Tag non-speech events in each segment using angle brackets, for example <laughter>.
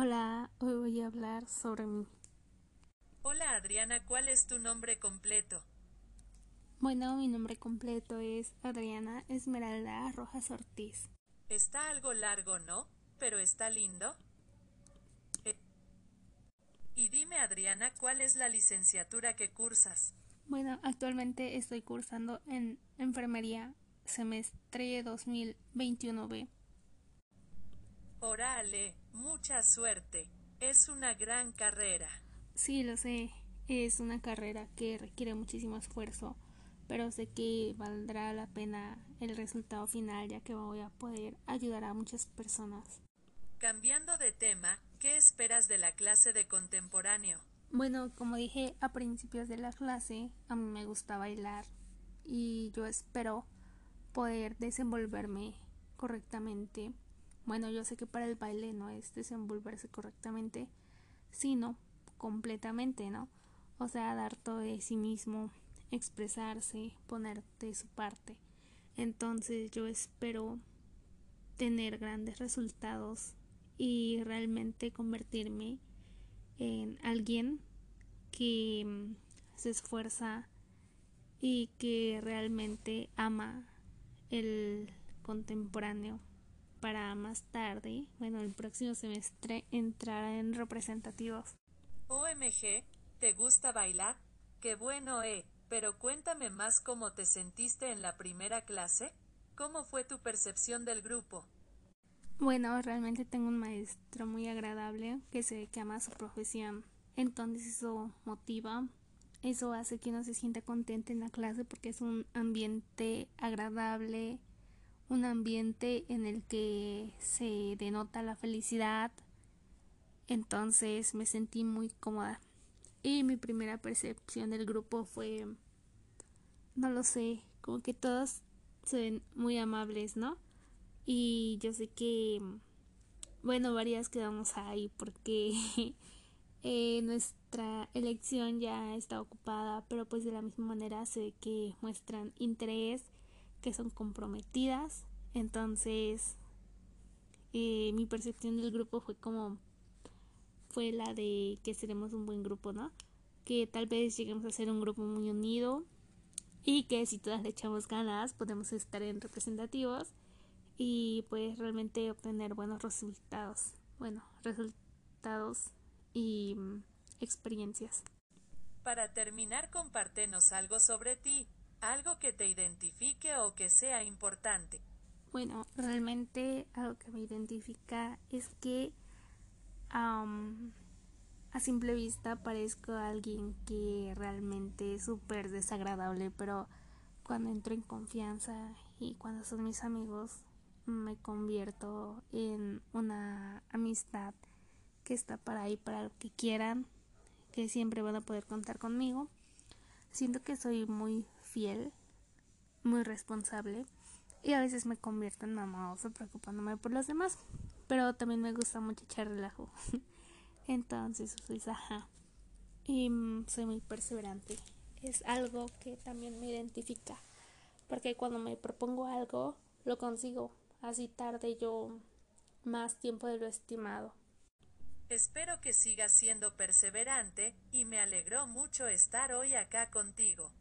Hola, hoy voy a hablar sobre mí. Hola Adriana, ¿cuál es tu nombre completo? Bueno, mi nombre completo es Adriana Esmeralda Rojas Ortiz. Está algo largo, ¿no? Pero está lindo. Eh, Y dime Adriana, ¿cuál es la licenciatura que cursas? Bueno, actualmente estoy cursando en enfermería semestre 2021B. Orale, mucha suerte. Es una gran carrera. Sí, lo sé, es una carrera que requiere muchísimo esfuerzo, pero sé que valdrá la pena el resultado final ya que voy a poder ayudar a muchas personas. Cambiando de tema, ¿qué esperas de la clase de contemporáneo? Bueno, como dije a principios de la clase, a mí me gusta bailar y yo espero poder desenvolverme correctamente. Bueno, yo sé que para el baile no es desenvolverse correctamente, sino completamente, ¿no? O sea, dar todo de sí mismo, expresarse, poner de su parte. Entonces yo espero tener grandes resultados y realmente convertirme en alguien que mm, se esfuerza y que realmente ama el contemporáneo para más tarde, bueno, el próximo semestre entrar en representativos. OMG, ¿te gusta bailar? Qué bueno, eh, pero cuéntame más cómo te sentiste en la primera clase. ¿Cómo fue tu percepción del grupo? Bueno, realmente tengo un maestro muy agradable que se que ama su profesión. Entonces eso motiva, eso hace que uno se sienta contento en la clase porque es un ambiente agradable, un ambiente en el que se denota la felicidad. Entonces me sentí muy cómoda. Y mi primera percepción del grupo fue, no lo sé, como que todos se ven muy amables, ¿no? Y yo sé que, bueno, varias quedamos ahí porque <laughs> eh, nuestra elección ya está ocupada, pero pues de la misma manera sé que muestran interés, que son comprometidas. Entonces, eh, mi percepción del grupo fue como fue la de que seremos un buen grupo, ¿no? Que tal vez lleguemos a ser un grupo muy unido y que si todas le echamos ganas podemos estar en representativos y pues realmente obtener buenos resultados. Bueno, resultados y mm, experiencias. Para terminar, compártenos algo sobre ti, algo que te identifique o que sea importante. Bueno, realmente algo que me identifica es que am, a simple vista parezco alguien que realmente es súper desagradable, pero cuando entro en confianza y cuando son mis amigos me convierto en una amistad que está para ahí para lo que quieran, que siempre van a poder contar conmigo. Siento que soy muy fiel, muy responsable y a veces me convierto en mamoso preocupándome por los demás, pero también me gusta mucho echar relajo. <laughs> Entonces soy saja y mm, soy muy perseverante. Es algo que también me identifica, porque cuando me propongo algo, lo consigo. Así tarde yo más tiempo de lo estimado. Espero que sigas siendo perseverante, y me alegró mucho estar hoy acá contigo.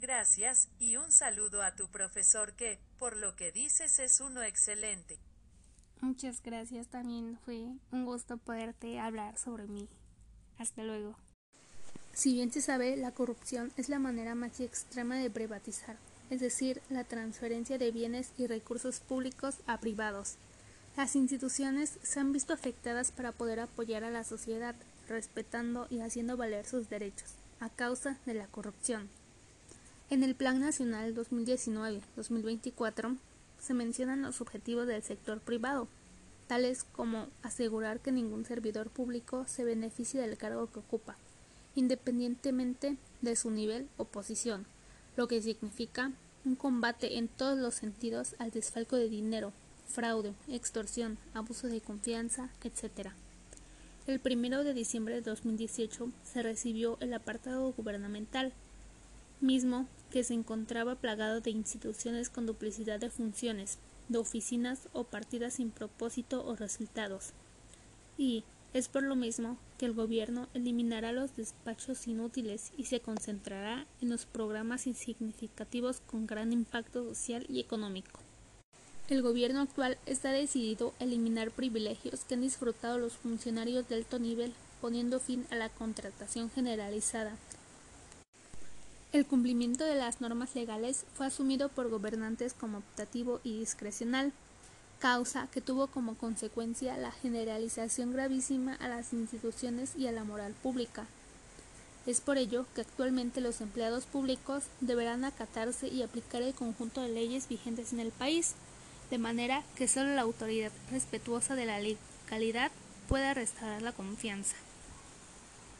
Gracias, y un saludo a tu profesor que, por lo que dices, es uno excelente. Muchas gracias, también fue un gusto poderte hablar sobre mí. Hasta luego. Si bien se sabe, la corrupción es la manera más extrema de privatizar, es decir, la transferencia de bienes y recursos públicos a privados. Las instituciones se han visto afectadas para poder apoyar a la sociedad, respetando y haciendo valer sus derechos, a causa de la corrupción. En el Plan Nacional 2019-2024 se mencionan los objetivos del sector privado, tales como asegurar que ningún servidor público se beneficie del cargo que ocupa, independientemente de su nivel o posición, lo que significa un combate en todos los sentidos al desfalco de dinero, fraude, extorsión, abuso de confianza, etc. El primero de diciembre de 2018 se recibió el apartado gubernamental, mismo que se encontraba plagado de instituciones con duplicidad de funciones, de oficinas o partidas sin propósito o resultados. Y es por lo mismo que el gobierno eliminará los despachos inútiles y se concentrará en los programas insignificativos con gran impacto social y económico. El gobierno actual está decidido a eliminar privilegios que han disfrutado los funcionarios de alto nivel, poniendo fin a la contratación generalizada. El cumplimiento de las normas legales fue asumido por gobernantes como optativo y discrecional, causa que tuvo como consecuencia la generalización gravísima a las instituciones y a la moral pública. Es por ello que actualmente los empleados públicos deberán acatarse y aplicar el conjunto de leyes vigentes en el país, de manera que solo la autoridad respetuosa de la legalidad pueda restaurar la confianza.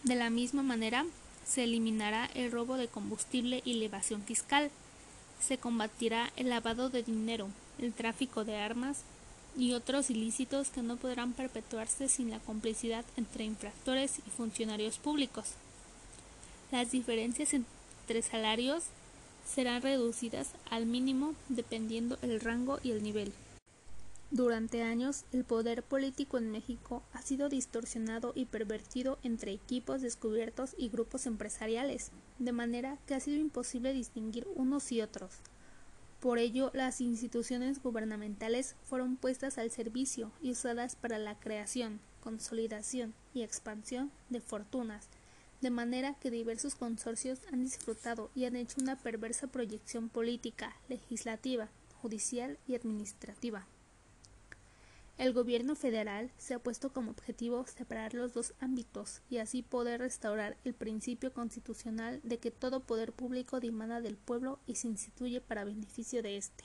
De la misma manera, se eliminará el robo de combustible y la evasión fiscal, se combatirá el lavado de dinero, el tráfico de armas y otros ilícitos que no podrán perpetuarse sin la complicidad entre infractores y funcionarios públicos. Las diferencias entre salarios serán reducidas al mínimo dependiendo el rango y el nivel. Durante años, el poder político en México ha sido distorsionado y pervertido entre equipos descubiertos y grupos empresariales, de manera que ha sido imposible distinguir unos y otros. Por ello, las instituciones gubernamentales fueron puestas al servicio y usadas para la creación, consolidación y expansión de fortunas, de manera que diversos consorcios han disfrutado y han hecho una perversa proyección política, legislativa, judicial y administrativa. El gobierno federal se ha puesto como objetivo separar los dos ámbitos y así poder restaurar el principio constitucional de que todo poder público dimana del pueblo y se instituye para beneficio de éste.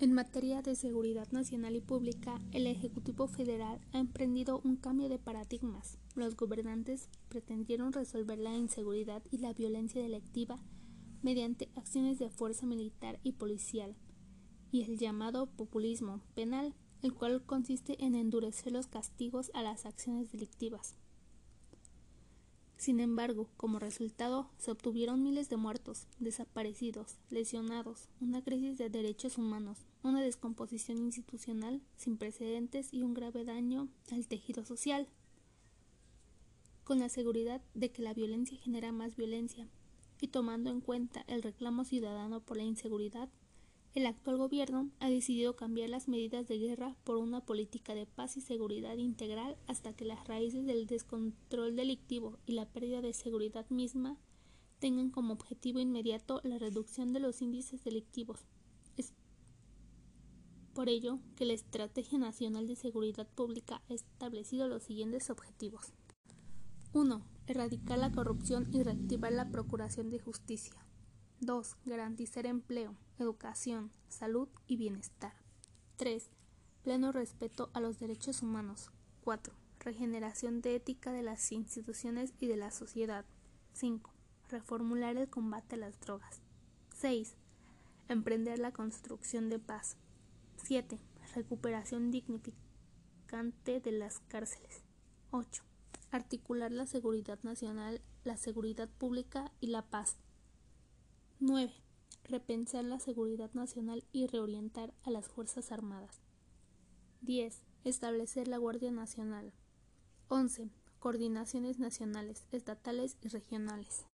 En materia de seguridad nacional y pública, el Ejecutivo Federal ha emprendido un cambio de paradigmas. Los gobernantes pretendieron resolver la inseguridad y la violencia delictiva mediante acciones de fuerza militar y policial, y el llamado populismo penal, el cual consiste en endurecer los castigos a las acciones delictivas. Sin embargo, como resultado, se obtuvieron miles de muertos, desaparecidos, lesionados, una crisis de derechos humanos, una descomposición institucional sin precedentes y un grave daño al tejido social. Con la seguridad de que la violencia genera más violencia, y tomando en cuenta el reclamo ciudadano por la inseguridad, el actual gobierno ha decidido cambiar las medidas de guerra por una política de paz y seguridad integral hasta que las raíces del descontrol delictivo y la pérdida de seguridad misma tengan como objetivo inmediato la reducción de los índices delictivos. Por ello que la Estrategia Nacional de Seguridad Pública ha establecido los siguientes objetivos. 1. Erradicar la corrupción y reactivar la Procuración de Justicia. 2. Garantizar empleo, educación, salud y bienestar. 3. Pleno respeto a los derechos humanos. 4. Regeneración de ética de las instituciones y de la sociedad. 5. Reformular el combate a las drogas. 6. Emprender la construcción de paz. 7. Recuperación dignificante de las cárceles. 8. Articular la seguridad nacional, la seguridad pública y la paz. 9. Repensar la seguridad nacional y reorientar a las Fuerzas Armadas. 10. Establecer la Guardia Nacional. 11. Coordinaciones nacionales, estatales y regionales.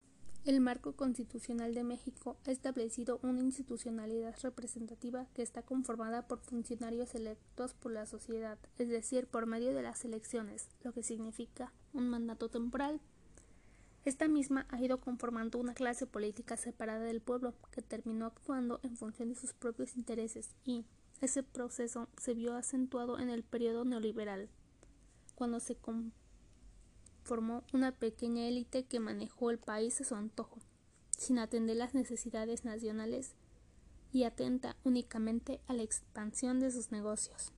El marco constitucional de México ha establecido una institucionalidad representativa que está conformada por funcionarios electos por la sociedad, es decir, por medio de las elecciones, lo que significa un mandato temporal. Esta misma ha ido conformando una clase política separada del pueblo, que terminó actuando en función de sus propios intereses y ese proceso se vio acentuado en el periodo neoliberal, cuando se conformó una pequeña élite que manejó el país a su antojo, sin atender las necesidades nacionales y atenta únicamente a la expansión de sus negocios.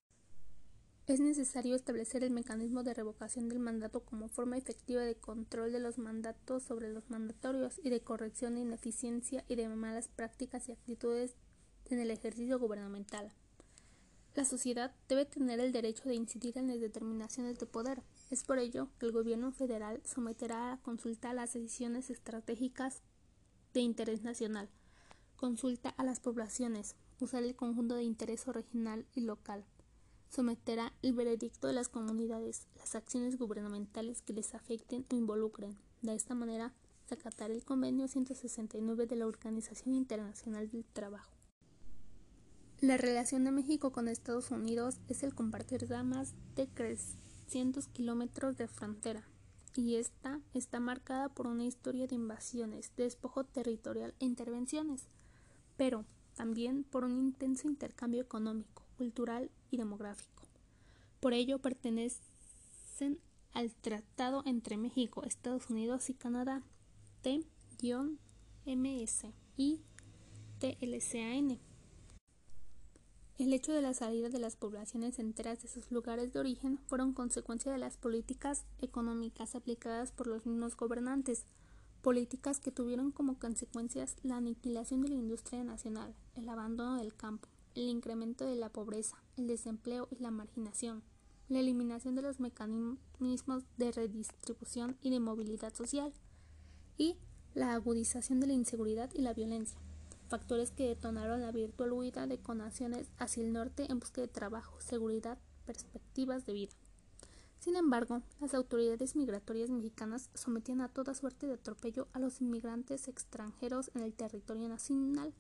Es necesario establecer el mecanismo de revocación del mandato como forma efectiva de control de los mandatos sobre los mandatorios y de corrección de ineficiencia y de malas prácticas y actitudes en el ejercicio gubernamental. La sociedad debe tener el derecho de incidir en las determinaciones de poder. Es por ello que el gobierno federal someterá a consulta las decisiones estratégicas de interés nacional, consulta a las poblaciones, usar el conjunto de interés regional y local, someterá el veredicto de las comunidades, las acciones gubernamentales que les afecten o involucren. De esta manera, se el convenio 169 de la Organización Internacional del Trabajo. La relación de México con Estados Unidos es el compartir más de 300 kilómetros de frontera, y esta está marcada por una historia de invasiones, despojo territorial e intervenciones, pero también por un intenso intercambio económico, cultural y demográfico. Por ello pertenecen al Tratado entre México, Estados Unidos y Canadá, T-MS y TLCAN. El hecho de la salida de las poblaciones enteras de sus lugares de origen fueron consecuencia de las políticas económicas aplicadas por los mismos gobernantes, políticas que tuvieron como consecuencias la aniquilación de la industria nacional, el abandono del campo, el incremento de la pobreza, el desempleo y la marginación, la eliminación de los mecanismos de redistribución y de movilidad social, y la agudización de la inseguridad y la violencia factores que detonaron la virtual huida de conaciones hacia el norte en busca de trabajo, seguridad, perspectivas de vida. Sin embargo, las autoridades migratorias mexicanas sometían a toda suerte de atropello a los inmigrantes extranjeros en el territorio nacional,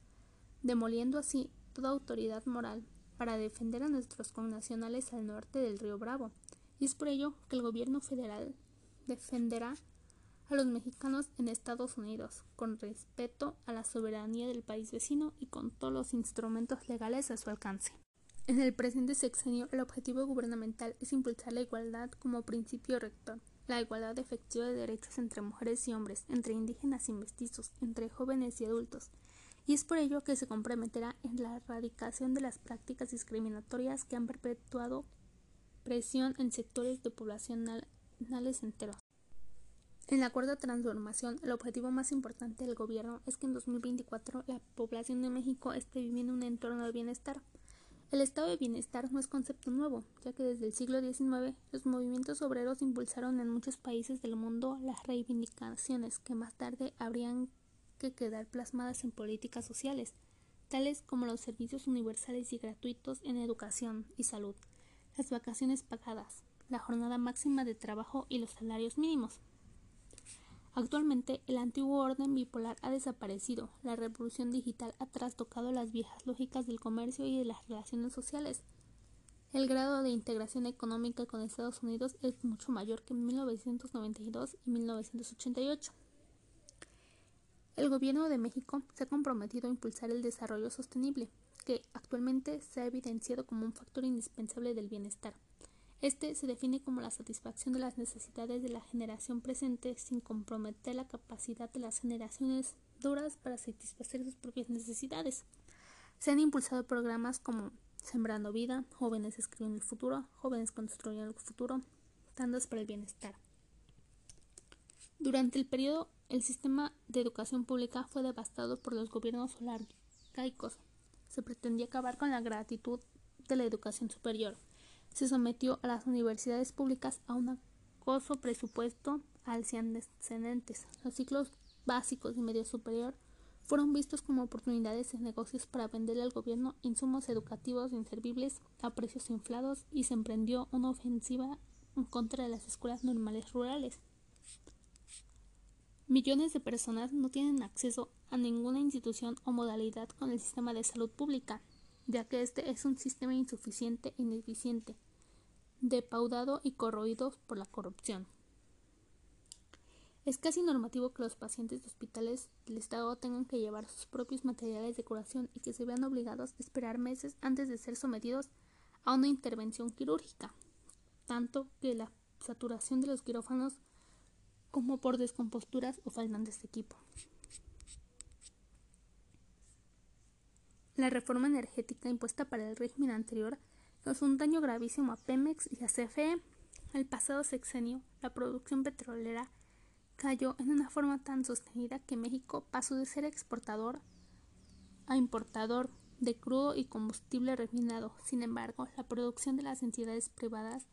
demoliendo así toda autoridad moral para defender a nuestros connacionales al norte del río Bravo. Y es por ello que el gobierno federal defenderá los mexicanos en Estados Unidos, con respeto a la soberanía del país vecino y con todos los instrumentos legales a su alcance. En el presente sexenio, el objetivo gubernamental es impulsar la igualdad como principio rector, la igualdad efectiva de derechos entre mujeres y hombres, entre indígenas y mestizos, entre jóvenes y adultos, y es por ello que se comprometerá en la erradicación de las prácticas discriminatorias que han perpetuado presión en sectores de poblacionales enteros. En la cuarta transformación, el objetivo más importante del gobierno es que en 2024 la población de México esté viviendo un entorno de bienestar. El estado de bienestar no es concepto nuevo, ya que desde el siglo XIX los movimientos obreros impulsaron en muchos países del mundo las reivindicaciones que más tarde habrían que quedar plasmadas en políticas sociales, tales como los servicios universales y gratuitos en educación y salud, las vacaciones pagadas, la jornada máxima de trabajo y los salarios mínimos. Actualmente el antiguo orden bipolar ha desaparecido, la revolución digital ha trastocado las viejas lógicas del comercio y de las relaciones sociales. El grado de integración económica con Estados Unidos es mucho mayor que en 1992 y 1988. El Gobierno de México se ha comprometido a impulsar el desarrollo sostenible, que actualmente se ha evidenciado como un factor indispensable del bienestar. Este se define como la satisfacción de las necesidades de la generación presente sin comprometer la capacidad de las generaciones duras para satisfacer sus propias necesidades. Se han impulsado programas como Sembrando Vida, Jóvenes Escriben el Futuro, Jóvenes Construyendo el Futuro, Tandas para el Bienestar. Durante el periodo, el sistema de educación pública fue devastado por los gobiernos olarcaicos. Se pretendía acabar con la gratitud de la educación superior se sometió a las universidades públicas a un acoso presupuesto al descendentes. Los ciclos básicos y medio superior fueron vistos como oportunidades de negocios para venderle al gobierno insumos educativos inservibles a precios inflados y se emprendió una ofensiva en contra de las escuelas normales rurales. Millones de personas no tienen acceso a ninguna institución o modalidad con el sistema de salud pública, ya que este es un sistema insuficiente ineficiente, depaudado y corroído por la corrupción. Es casi normativo que los pacientes de hospitales del Estado tengan que llevar sus propios materiales de curación y que se vean obligados a esperar meses antes de ser sometidos a una intervención quirúrgica, tanto que la saturación de los quirófanos como por descomposturas o faltantes de equipo. La reforma energética impuesta para el régimen anterior causó un daño gravísimo a Pemex y a CFE. El pasado sexenio, la producción petrolera cayó en una forma tan sostenida que México pasó de ser exportador a importador de crudo y combustible refinado. Sin embargo, la producción de las entidades privadas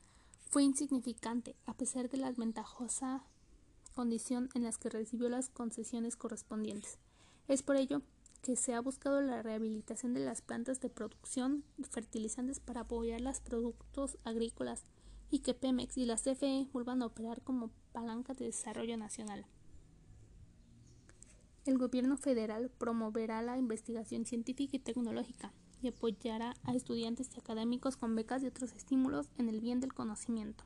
fue insignificante a pesar de la ventajosa condición en las que recibió las concesiones correspondientes. Es por ello que se ha buscado la rehabilitación de las plantas de producción de fertilizantes para apoyar los productos agrícolas y que Pemex y la CFE vuelvan a operar como palanca de desarrollo nacional. El gobierno federal promoverá la investigación científica y tecnológica y apoyará a estudiantes y académicos con becas y otros estímulos en el bien del conocimiento.